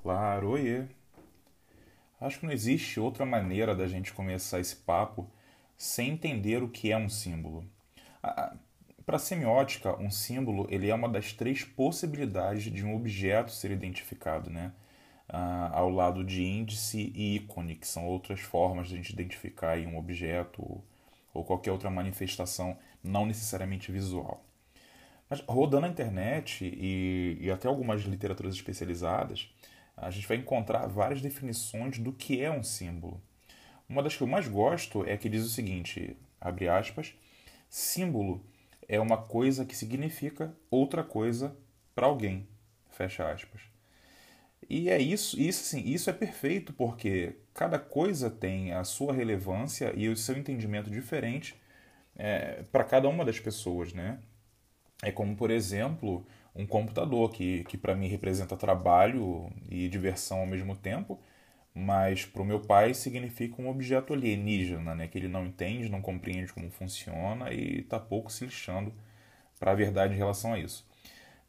Claro, oiê. Acho que não existe outra maneira da gente começar esse papo sem entender o que é um símbolo. Para a semiótica, um símbolo ele é uma das três possibilidades de um objeto ser identificado, né? Ah, ao lado de índice e ícone, que são outras formas de a gente identificar um objeto ou qualquer outra manifestação não necessariamente visual. Mas rodando a internet e, e até algumas literaturas especializadas, a gente vai encontrar várias definições do que é um símbolo. Uma das que eu mais gosto é que diz o seguinte, abre aspas, símbolo é uma coisa que significa outra coisa para alguém, fecha aspas. E é isso, isso sim, isso é perfeito porque cada coisa tem a sua relevância e o seu entendimento diferente é, para cada uma das pessoas, né? É como, por exemplo, um computador que, que para mim representa trabalho e diversão ao mesmo tempo, mas para o meu pai significa um objeto alienígena, né? que ele não entende, não compreende como funciona e está pouco se lixando para a verdade em relação a isso.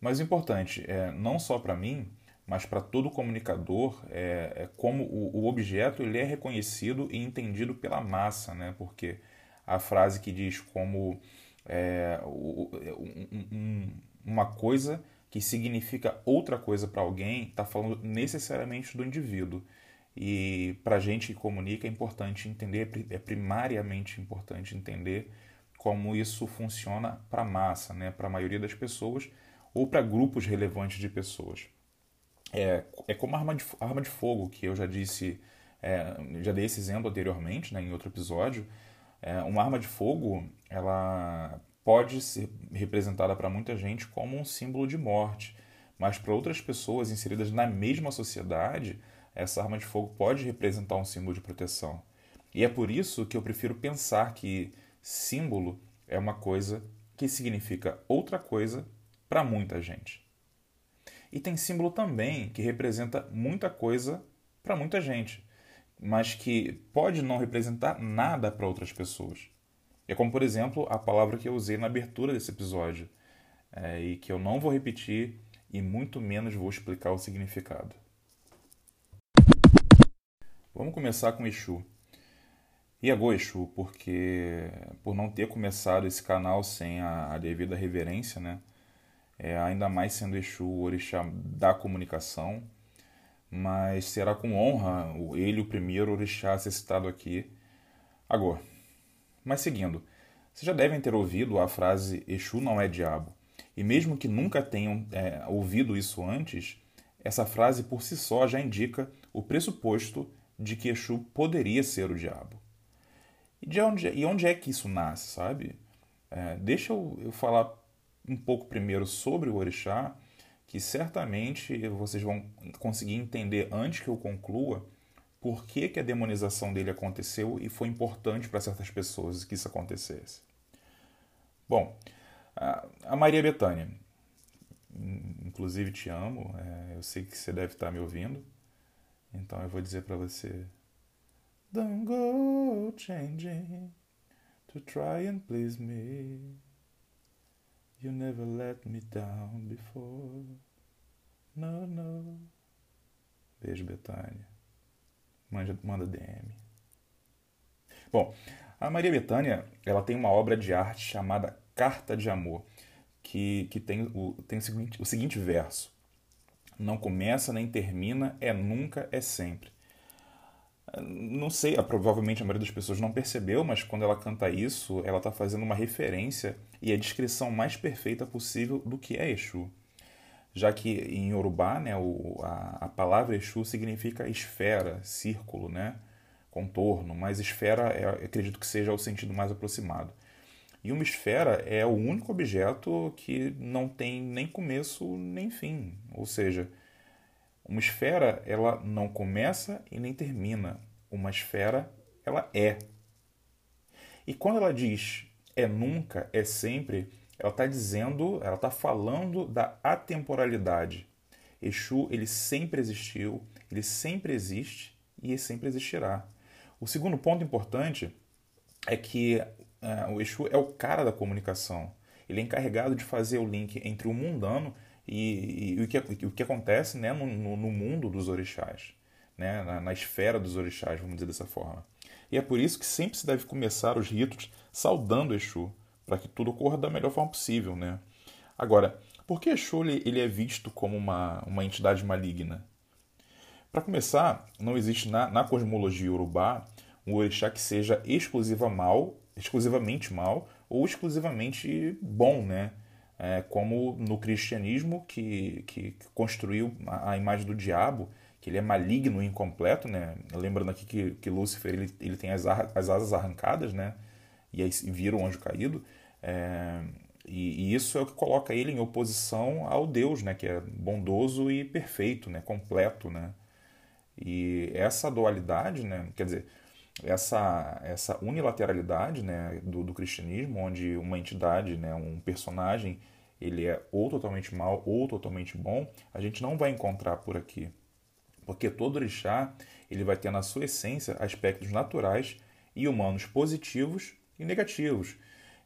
Mas importante, é, não só para mim, mas para todo comunicador, é, é como o, o, objeto ele é reconhecido e entendido pela massa, né? porque a frase que diz como é, um, um, uma coisa que significa outra coisa para alguém está falando necessariamente do indivíduo. E para a gente que comunica é importante entender, é primariamente importante entender como isso funciona para a massa, né? para a maioria das pessoas ou para grupos relevantes de pessoas. É, é como a arma de, arma de fogo, que eu já disse, é, já dei esse exemplo anteriormente, né, em outro episódio. É, uma arma de fogo, ela pode ser representada para muita gente como um símbolo de morte, mas para outras pessoas inseridas na mesma sociedade, essa arma de fogo pode representar um símbolo de proteção. E é por isso que eu prefiro pensar que símbolo é uma coisa que significa outra coisa para muita gente. E tem símbolo também que representa muita coisa para muita gente, mas que pode não representar nada para outras pessoas. É como, por exemplo, a palavra que eu usei na abertura desse episódio, é, e que eu não vou repetir e muito menos vou explicar o significado. Vamos começar com Exu. E agora Exu, porque por não ter começado esse canal sem a, a devida reverência, né? É, ainda mais sendo Exu o orixá da comunicação, mas será com honra ele o primeiro orixá a ser citado aqui. Agora, mas seguindo, vocês já devem ter ouvido a frase Exu não é diabo. E mesmo que nunca tenham é, ouvido isso antes, essa frase por si só já indica o pressuposto de que Exu poderia ser o diabo. E, de onde, e onde é que isso nasce, sabe? É, deixa eu, eu falar um pouco primeiro sobre o orixá, que certamente vocês vão conseguir entender antes que eu conclua por que, que a demonização dele aconteceu e foi importante para certas pessoas que isso acontecesse. Bom, a Maria Bethânia, inclusive te amo, é, eu sei que você deve estar me ouvindo, então eu vou dizer para você: Don't go changing to try and please me. You never let me down before. No, no. Beijo, Betânia manda, manda DM. Bom, a Maria Bethânia ela tem uma obra de arte chamada Carta de Amor, que, que tem, o, tem o, seguinte, o seguinte verso: Não começa nem termina, é nunca, é sempre. Não sei, provavelmente a maioria das pessoas não percebeu, mas quando ela canta isso, ela está fazendo uma referência e a descrição mais perfeita possível do que é Exu já que em Yorubá né, o, a, a palavra Exu significa esfera, círculo, né, contorno, mas esfera é, acredito que seja o sentido mais aproximado. E uma esfera é o único objeto que não tem nem começo nem fim, ou seja, uma esfera ela não começa e nem termina. Uma esfera ela é. E quando ela diz é nunca, é sempre, ela está dizendo, ela está falando da atemporalidade. Exu, ele sempre existiu, ele sempre existe e ele sempre existirá. O segundo ponto importante é que é, o Exu é o cara da comunicação. Ele é encarregado de fazer o link entre o mundano e, e, e o, que, o que acontece né, no, no, no mundo dos orixás, né, na, na esfera dos orixás, vamos dizer dessa forma. E é por isso que sempre se deve começar os ritos saudando Exu, para que tudo ocorra da melhor forma possível. Né? Agora, por que Exu ele é visto como uma, uma entidade maligna? Para começar, não existe na, na cosmologia urubá um orixá que seja exclusiva mal, exclusivamente mal ou exclusivamente bom, né? É, como no cristianismo que, que, que construiu a, a, imagem do diabo, que ele é maligno e incompleto, né? Lembrando aqui que, que Lúcifer ele, ele tem as, as asas arrancadas, né? E aí vira um anjo caído. É, e, e, isso é o que coloca ele em oposição ao Deus, né? Que é bondoso e perfeito, né? Completo, né? E essa dualidade, né? Quer dizer, essa, essa unilateralidade né, do, do cristianismo, onde uma entidade, né, um personagem, ele é ou totalmente mal ou totalmente bom, a gente não vai encontrar por aqui. Porque todo orixá ele vai ter na sua essência aspectos naturais e humanos positivos e negativos.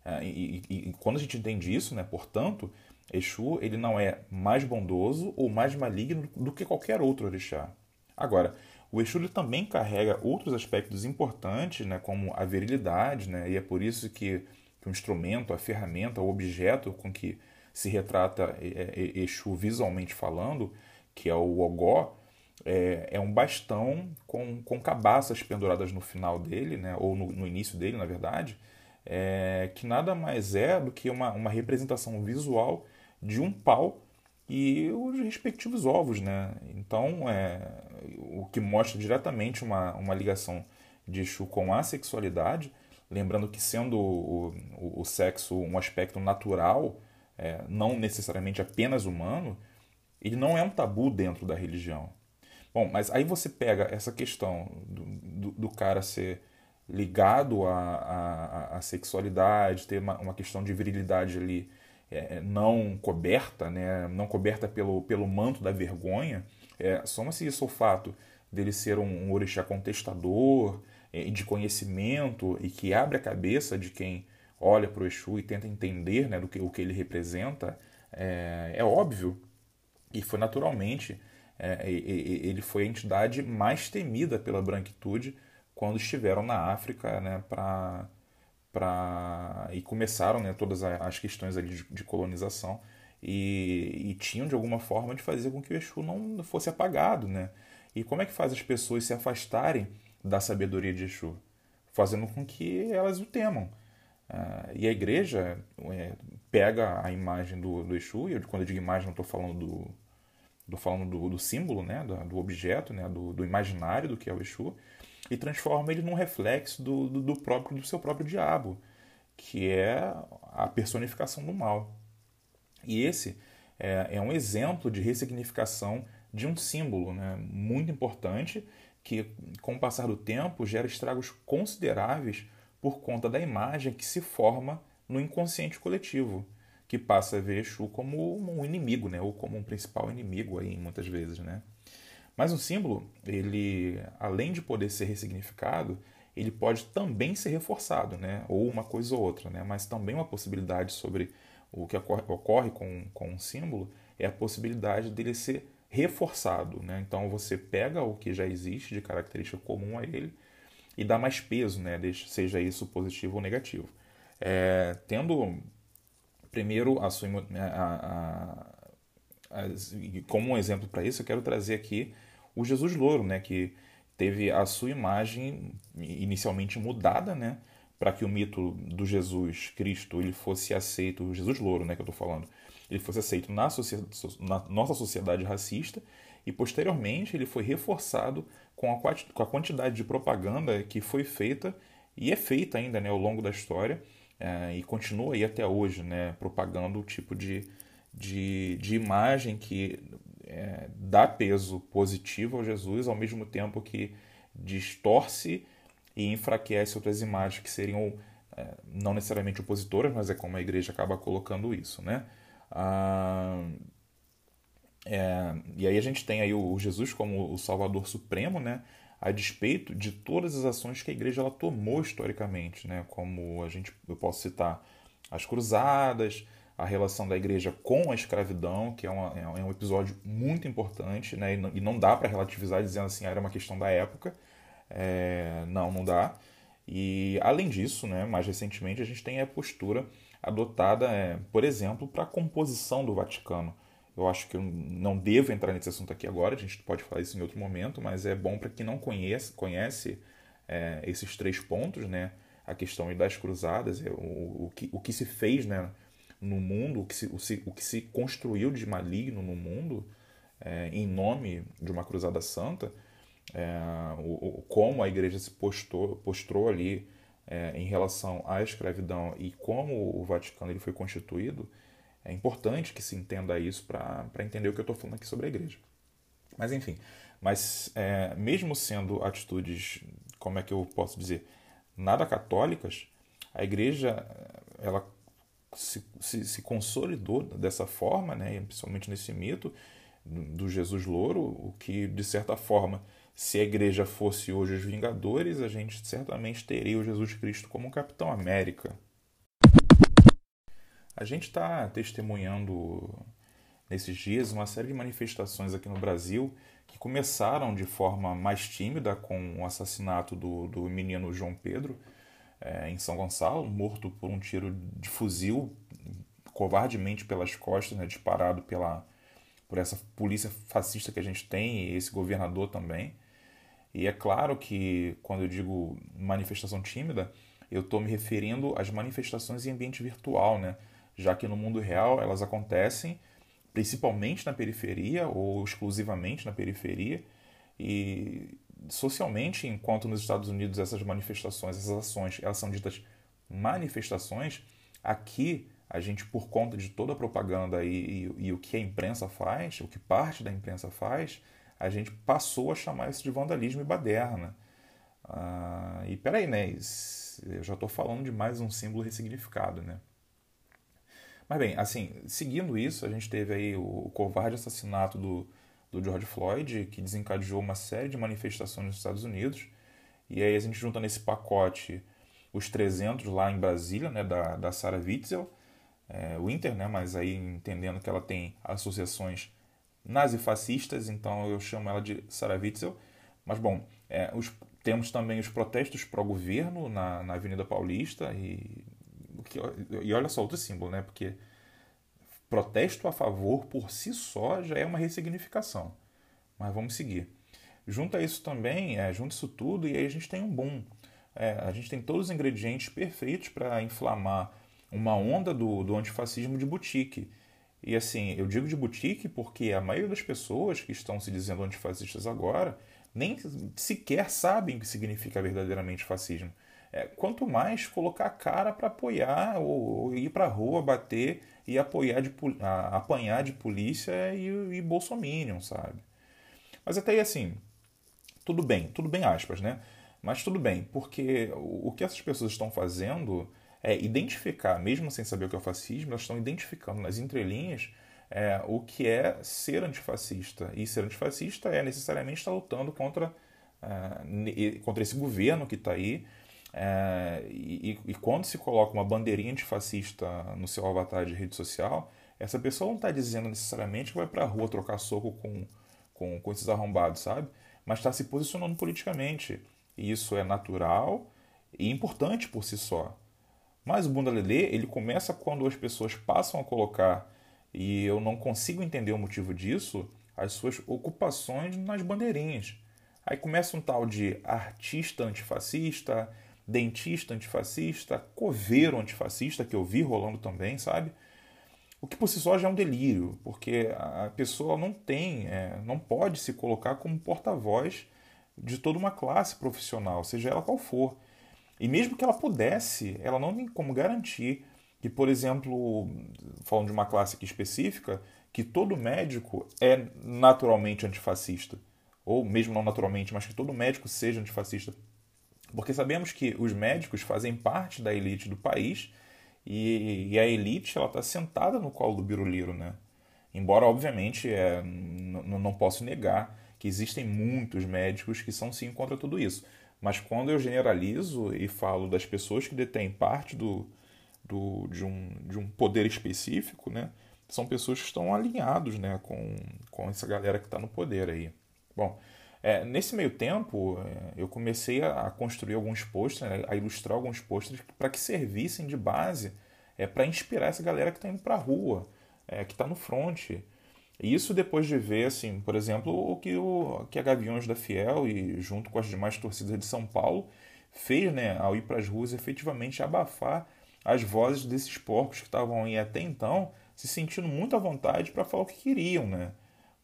Ah, e, e, e, quando a gente entende isso, né, portanto, Exu ele não é mais bondoso ou mais maligno do que qualquer outro orixá. Agora, o Exu também carrega outros aspectos importantes, né, como a virilidade, né, e é por isso que, que o instrumento, a ferramenta, o objeto com que se retrata é, é, Exu visualmente falando, que é o ogó, é, é, um bastão com, com cabaças penduradas no final dele, né, ou no, no início dele, na verdade, é, que nada mais é do que uma, uma representação visual de um pau e os respectivos ovos, né? Então, é, o que mostra diretamente uma, uma ligação de Exu com a sexualidade, lembrando que sendo o, o, o sexo um aspecto natural, é, não necessariamente apenas humano, ele não é um tabu dentro da religião. Bom, mas aí você pega essa questão do, do, do cara ser ligado à, à, à sexualidade, ter uma, uma questão de virilidade ali é, é, não coberta, né, não coberta pelo, pelo manto da vergonha, é, soma-se isso ao fato dele ser um, um orixá contestador, é, de conhecimento e que abre a cabeça de quem olha para o Exu e tenta entender né, do que, o que ele representa, é, é óbvio. E foi naturalmente é, ele foi a entidade mais temida pela branquitude quando estiveram na África né, para para e começaram né, todas as questões ali de, de colonização e, e, tinham de alguma forma de fazer com que o Exu não fosse apagado, né? E como é que faz as pessoas se afastarem da sabedoria de Exu? Fazendo com que elas o temam. Uh, e a igreja é, pega a imagem do, do Exu, e quando eu digo imagem não estou falando do, do falando do, do, símbolo, né, do, do objeto, né, do, do, imaginário do que é o Exu, e transforma ele num reflexo do, do, próprio do seu próprio diabo, que é a personificação do mal. E esse é, é um exemplo de ressignificação de um símbolo né, muito importante que, com o passar do tempo, gera estragos consideráveis por conta da imagem que se forma no inconsciente coletivo, que passa a ver Exu como um inimigo, né, ou como um principal inimigo aí, muitas vezes. Né? Mas um símbolo, ele, além de poder ser ressignificado, ele pode também ser reforçado, né? ou uma coisa ou outra, né? mas também uma possibilidade sobre o que ocorre, com, com um símbolo é a possibilidade dele ser reforçado. Né? Então você pega o que já existe de característica comum a ele e dá mais peso, né? seja isso positivo ou negativo. É, tendo primeiro a sua, a, a, a, como um exemplo para isso, eu quero trazer aqui o Jesus Louro, né, que teve a sua imagem inicialmente mudada, né, para que o mito do Jesus Cristo ele fosse aceito, o Jesus Louro, né, que eu estou falando, ele fosse aceito na, na, nossa sociedade racista e posteriormente ele foi reforçado com a, com a quantidade de propaganda que foi feita e é feita ainda né, ao longo da história é, e continua aí até hoje, né, propagando o tipo de, de, de imagem que é, dá peso positivo ao Jesus, ao mesmo tempo que distorce e enfraquece outras imagens que seriam é, não necessariamente opositoras, mas é como a igreja acaba colocando isso, né? Ah, é, e aí a gente tem aí o Jesus como o Salvador Supremo, né? A despeito de todas as ações que a igreja ela tomou historicamente, né? como a gente, eu posso citar as cruzadas, a relação da igreja com a escravidão, que é, uma, é um episódio muito importante, né? e não dá para relativizar dizendo assim, ah, era uma questão da época. É, não, não dá. E além disso, né, mais recentemente, a gente tem a postura adotada, é, por exemplo, para a composição do Vaticano. Eu acho que eu não devo entrar nesse assunto aqui agora, a gente pode falar isso em outro momento, mas é bom para quem não conhece, conhece é, esses três pontos, né? A questão das cruzadas, é, o, o, que, o que se fez né, no mundo, o que se, o, o que se construiu de maligno no mundo é, em nome de uma cruzada santa, é, o, como a igreja se postou, postrou ali é, em relação à escravidão e como o Vaticano ele foi constituído, é importante que se entenda isso para entender o que eu estou falando aqui sobre a igreja. Mas enfim, mas é, mesmo sendo atitudes, como é que eu posso dizer, nada católicas, a igreja ela se, se, se consolidou dessa forma, né, principalmente nesse mito do Jesus Louro, o que de certa forma se a igreja fosse hoje os Vingadores, a gente certamente teria o Jesus Cristo como Capitão América. A gente está testemunhando nesses dias uma série de manifestações aqui no Brasil que começaram de forma mais tímida com o assassinato do, do menino João Pedro é, em São Gonçalo, morto por um tiro de fuzil covardemente pelas costas, né, disparado pela, por essa polícia fascista que a gente tem e esse governador também. E é claro que quando eu digo manifestação tímida, eu estou me referindo às manifestações em ambiente virtual, né? Já que no mundo real elas acontecem principalmente na periferia ou exclusivamente na periferia e socialmente, enquanto nos Estados Unidos essas manifestações, essas ações, elas são ditas manifestações, aqui a gente, por conta de toda a propaganda e, e, e o que a imprensa faz, o que parte da imprensa faz, a gente passou a chamar isso de vandalismo e baderna. Ah, e peraí, né? Eu já estou falando de mais um símbolo ressignificado, né? Mas bem, assim, seguindo isso, a gente teve aí o covarde assassinato do, do George Floyd, que desencadeou uma série de manifestações nos Estados Unidos. E aí a gente junta nesse pacote os 300 lá em Brasília, né, da, da Sarah Witzel, é, Winter, né, mas aí entendendo que ela tem associações nazifascistas, então eu chamo ela de Sarah Witzel. Mas, bom, é, os, temos também os protestos pró-governo na, na Avenida Paulista e, e olha só outro símbolo, né? Porque protesto a favor por si só já é uma ressignificação. Mas vamos seguir. Junta isso também, é, junta isso tudo e aí a gente tem um boom. É, a gente tem todos os ingredientes perfeitos para inflamar uma onda do, do antifascismo de boutique. E assim, eu digo de boutique porque a maioria das pessoas que estão se dizendo antifascistas agora nem sequer sabem o que significa verdadeiramente fascismo. É, quanto mais colocar a cara para apoiar ou, ou ir para rua bater e apoiar de, a, apanhar de polícia e, e bolsominion, sabe? Mas até aí assim, tudo bem, tudo bem aspas, né? Mas tudo bem, porque o, que essas pessoas estão fazendo é identificar, mesmo sem saber o que é o fascismo, elas estão identificando nas entrelinhas é, o que é ser antifascista. E ser antifascista é necessariamente estar lutando contra, é, contra esse governo que está aí. É, e, e, quando se coloca uma bandeirinha antifascista no seu avatar de rede social, essa pessoa não está dizendo necessariamente que vai para a rua trocar soco com, com, com esses arrombados, sabe? Mas está se posicionando politicamente. E isso é natural e importante por si só. Mas o bunda lelê, ele começa quando as pessoas passam a colocar, e eu não consigo entender o motivo disso, as suas ocupações nas bandeirinhas. Aí começa um tal de artista antifascista, dentista antifascista, coveiro antifascista, que eu vi rolando também, sabe? O que por si só já é um delírio, porque a pessoa não tem, é, não pode se colocar como porta-voz de toda uma classe profissional, seja ela qual for. E mesmo que ela pudesse, ela não tem como garantir que, por exemplo, falando de uma classe aqui específica, que todo médico é naturalmente antifascista. Ou mesmo não naturalmente, mas que todo médico seja antifascista. Porque sabemos que os médicos fazem parte da elite do país e, e a elite ela está sentada no colo do biruliro, né? Embora, obviamente, é, não posso negar que existem muitos médicos que são sim contra tudo isso. Mas quando eu generalizo e falo das pessoas que detêm parte do, do, de, um, de um poder específico, né, são pessoas que estão alinhados né, com, com essa galera que está no poder aí. Bom, é, nesse meio tempo, é, eu comecei a, construir alguns posters, né, a ilustrar alguns posters para que servissem de base é, para inspirar essa galera que está indo para a rua, é, que está no front. E isso depois de ver, assim, por exemplo, o que, o que a Gaviões da Fiel e junto com as demais torcidas de São Paulo fez, né, ao ir para as ruas, efetivamente abafar as vozes desses porcos que estavam aí até então se sentindo muito à vontade para falar o que queriam, né?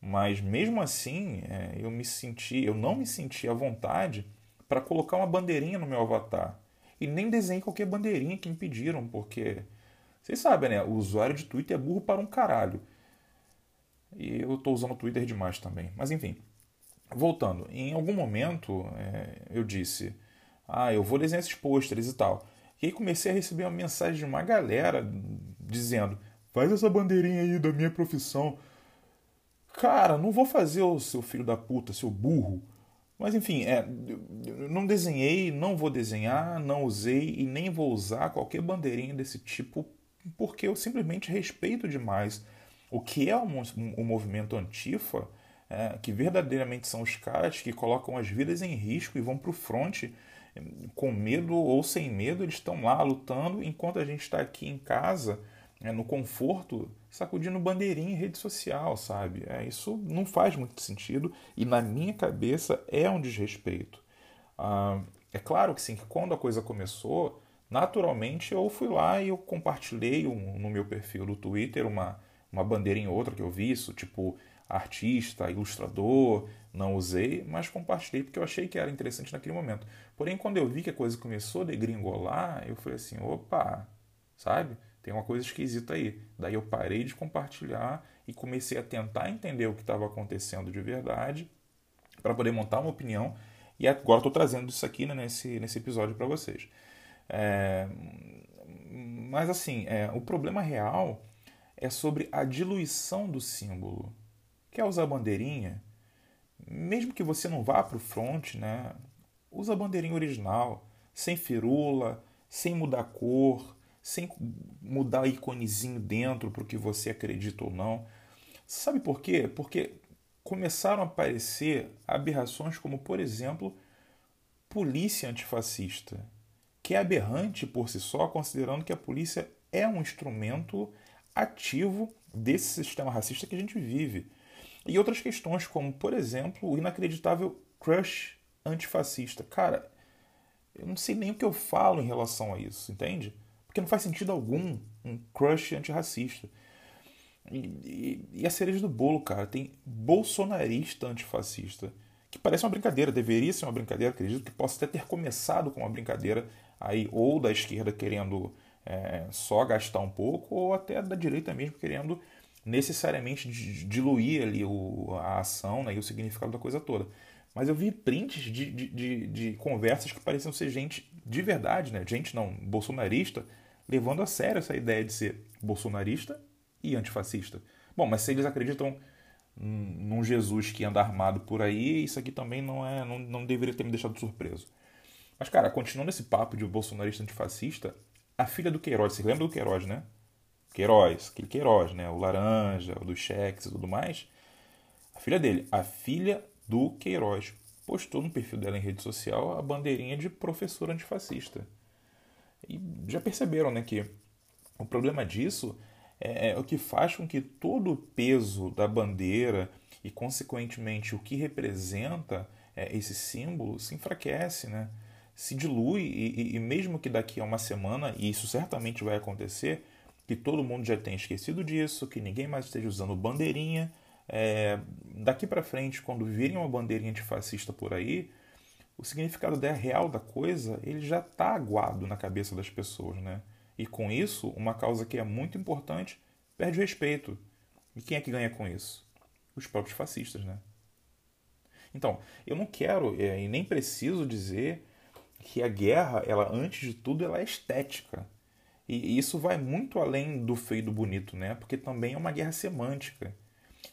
Mas mesmo assim, é, eu me senti, eu não me senti à vontade para colocar uma bandeirinha no meu avatar. E nem desenhei qualquer bandeirinha que me pediram, porque vocês sabem, né? O usuário de Twitter é burro para um caralho. E eu estou usando o Twitter demais também. Mas enfim, voltando. Em algum momento é, eu disse: Ah, eu vou desenhar esses pôsteres e tal. E aí comecei a receber uma mensagem de uma galera dizendo: Faz essa bandeirinha aí da minha profissão. Cara, não vou fazer o seu filho da puta, seu burro. Mas enfim, é, não desenhei, não vou desenhar, não usei e nem vou usar qualquer bandeirinha desse tipo, porque eu simplesmente respeito demais o que é o, o movimento antifa, é, que verdadeiramente são os caras que colocam as vidas em risco e vão para o fronte com medo ou sem medo, eles estão lá lutando, enquanto a gente está aqui em casa, é, no conforto, sacudindo bandeirinha em rede social, sabe? É, isso não faz muito sentido e na minha cabeça é um desrespeito. Ah, é claro que sim, que quando a coisa começou, naturalmente eu fui lá e eu compartilhei um, no meu perfil do Twitter uma, uma bandeirinha outra que eu vi, isso, tipo artista, ilustrador, não usei, mas compartilhei porque eu achei que era interessante naquele momento. Porém, quando eu vi que a coisa começou a degringolar, eu falei assim, opa, sabe? Tem uma coisa esquisita aí. Daí eu parei de compartilhar e comecei a tentar entender o que estava acontecendo de verdade para poder montar uma opinião. E agora estou trazendo isso aqui né, nesse, nesse episódio para vocês. É, mas assim, é, o problema real é sobre a diluição do símbolo. Quer usar bandeirinha? Mesmo que você não vá para o front, né? Usa a bandeirinha original, sem firula, sem mudar cor, sem mudar o iconezinho dentro para o que você acredita ou não. Sabe por quê? Porque começaram a aparecer aberrações como, por exemplo, polícia antifascista, que é aberrante por si só, considerando que a polícia é um instrumento ativo desse sistema racista que a gente vive. E outras questões, como, por exemplo, o inacreditável crush antifascista. Cara, eu não sei nem o que eu falo em relação a isso, entende? Porque não faz sentido algum um crush antirracista. E, e, e a cereja do bolo, cara, tem bolsonarista antifascista. Que parece uma brincadeira, deveria ser uma brincadeira, acredito que possa até ter começado com uma brincadeira aí, ou da esquerda querendo é, só gastar um pouco, ou até da direita mesmo querendo necessariamente diluir ali o, a ação né, e o significado da coisa toda. Mas eu vi prints de, de, de, de, conversas que pareciam ser gente de verdade, né? gente não, bolsonarista, levando a sério essa ideia de ser bolsonarista e antifascista. Bom, mas se eles acreditam num Jesus que anda armado por aí, isso aqui também não é não, não deveria ter me deixado surpreso. Mas, cara, continuando esse papo de bolsonarista antifascista, a filha do Queiroz, você lembra do Queiroz, né? Queiroz, aquele Queiroz, né? O laranja, o dos cheques e tudo mais. A filha dele, a filha do Queiroz, postou no perfil dela em rede social a bandeirinha de professor antifascista. E já perceberam, né, que o problema disso é, é o que faz com que todo o peso da bandeira e, consequentemente, o que representa é, esse símbolo se enfraquece, né? se dilui e, e, mesmo que daqui a uma semana, e isso certamente vai acontecer, que todo mundo já tenha esquecido disso, que ninguém mais esteja usando bandeirinha, é, daqui para frente, quando virem uma bandeirinha antifascista por aí, o significado real da coisa ele já está aguado na cabeça das pessoas, né? E com isso, uma causa que é muito importante perde o respeito. E quem é que ganha com isso? Os próprios fascistas, né? Então, eu não quero é, e nem preciso dizer que a guerra, ela antes de tudo, ela é estética. E isso vai muito além do feio e do bonito, né? Porque também é uma guerra semântica.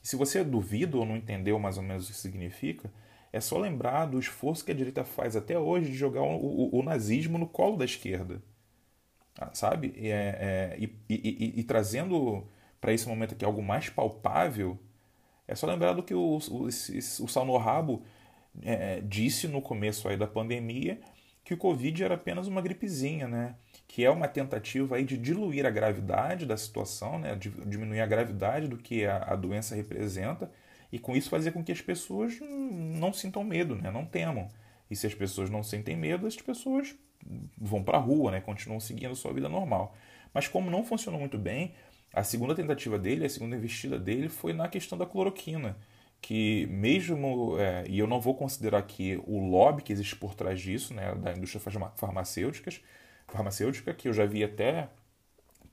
Se você duvida ou não entendeu mais ou menos o que significa, é só lembrar do esforço que a direita faz até hoje de jogar o, o, o nazismo no colo da esquerda. Ah, sabe? É, é, e, e, e, e, trazendo para esse momento aqui algo mais palpável, é só lembrar do que o, o, o Salno Rabo é, disse no começo aí da pandemia, que o Covid era apenas uma gripezinha, né? que é uma tentativa aí de diluir a gravidade da situação, né? de diminuir a gravidade do que a, a doença representa, e com isso fazer com que as pessoas não sintam medo, né? não temam. E se as pessoas não sentem medo, as pessoas vão para a rua, né? continuam seguindo sua vida normal. Mas como não funcionou muito bem, a segunda tentativa dele, a segunda investida dele foi na questão da cloroquina, que mesmo, é, e eu não vou considerar aqui o lobby que existe por trás disso, né, da indústria farmacêuticas, farmacêutica, que eu já vi até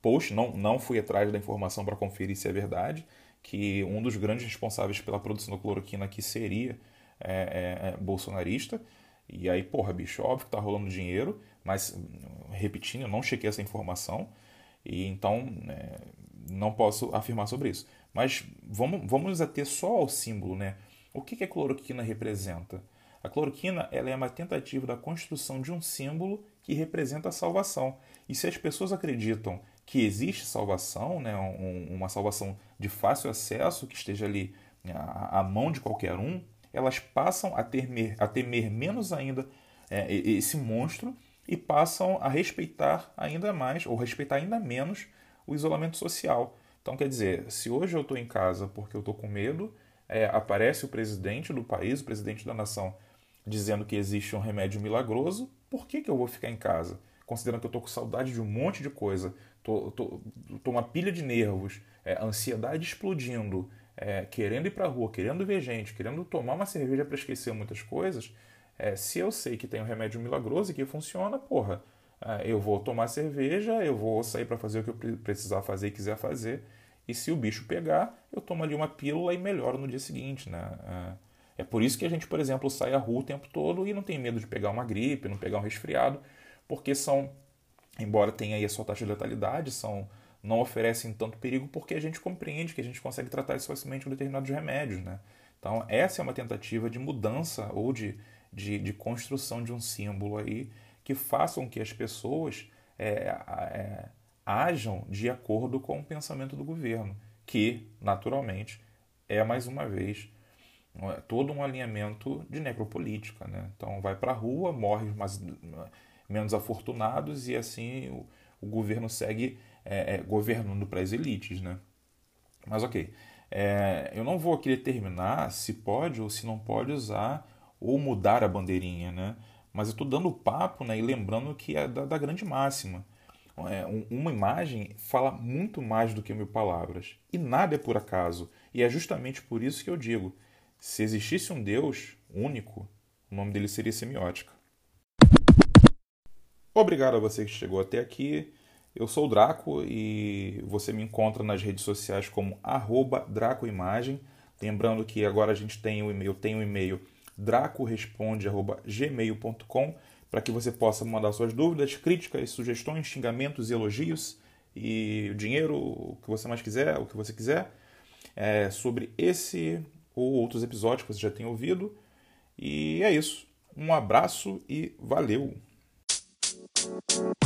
post, não, não fui atrás da informação para conferir se é verdade, que um dos grandes responsáveis pela produção da cloroquina aqui seria é, é, é bolsonarista, e aí, porra, bicho, óbvio que tá rolando dinheiro, mas, repetindo, eu não chequei essa informação, e então é, não posso afirmar sobre isso. Mas vamos, vamos ater só ao símbolo, né? O que, que a cloroquina representa? A cloroquina ela é uma tentativa da construção de um símbolo que representa a salvação. E se as pessoas acreditam que existe salvação, né, um, uma salvação de fácil acesso, que esteja ali né, à, à mão de qualquer um, elas passam a temer, a temer menos ainda é, esse monstro e passam a respeitar ainda mais, ou respeitar ainda menos, o isolamento social. Então, quer dizer, se hoje eu estou em casa porque eu estou com medo, é, aparece o presidente do país, o presidente da nação, dizendo que existe um remédio milagroso, por que, que eu vou ficar em casa? Considerando que eu estou com saudade de um monte de coisa, tô, tô, tô uma pilha de nervos, é, ansiedade explodindo, é, querendo ir para a rua, querendo ver gente, querendo tomar uma cerveja para esquecer muitas coisas, é, se eu sei que tem um remédio milagroso e que funciona, porra, é, eu vou tomar cerveja, eu vou sair para fazer o que eu precisar fazer e quiser fazer, e se o bicho pegar, eu tomo ali uma pílula e melhoro no dia seguinte, né? É, é por isso que a gente, por exemplo, sai à rua o tempo todo e não tem medo de pegar uma gripe, não pegar um resfriado, porque são, embora tenha aí a sua taxa de letalidade, são não oferecem tanto perigo porque a gente compreende que a gente consegue tratar isso facilmente com determinados remédios, né? Então, essa é uma tentativa de mudança ou de de, de construção de um símbolo aí que façam que as pessoas é, é, ajam de acordo com o pensamento do governo, que, naturalmente, é mais uma vez é, todo um alinhamento de necropolítica. Né? Então, vai para a rua, morre mais, menos afortunados e assim o, o governo segue é, é, governando para as elites. Né? Mas, ok. É, eu não vou aqui determinar se pode ou se não pode usar ou mudar a bandeirinha, né? Mas eu estou dando papo né, e lembrando que é da, da grande máxima. É, uma imagem fala muito mais do que mil palavras. E nada é por acaso. E é justamente por isso que eu digo: se existisse um Deus único, o nome dele seria semiótica. Obrigado a você que chegou até aqui. Eu sou o Draco e você me encontra nas redes sociais como DracoImagem. Lembrando que agora a gente tem o e-mail, tem o e-mail dracoresponde.gmail.com para que você possa mandar suas dúvidas, críticas, sugestões, xingamentos elogios e dinheiro, o que você mais quiser, o que você quiser, é, sobre esse ou outros episódios que você já tem ouvido. E é isso. Um abraço e valeu! thank you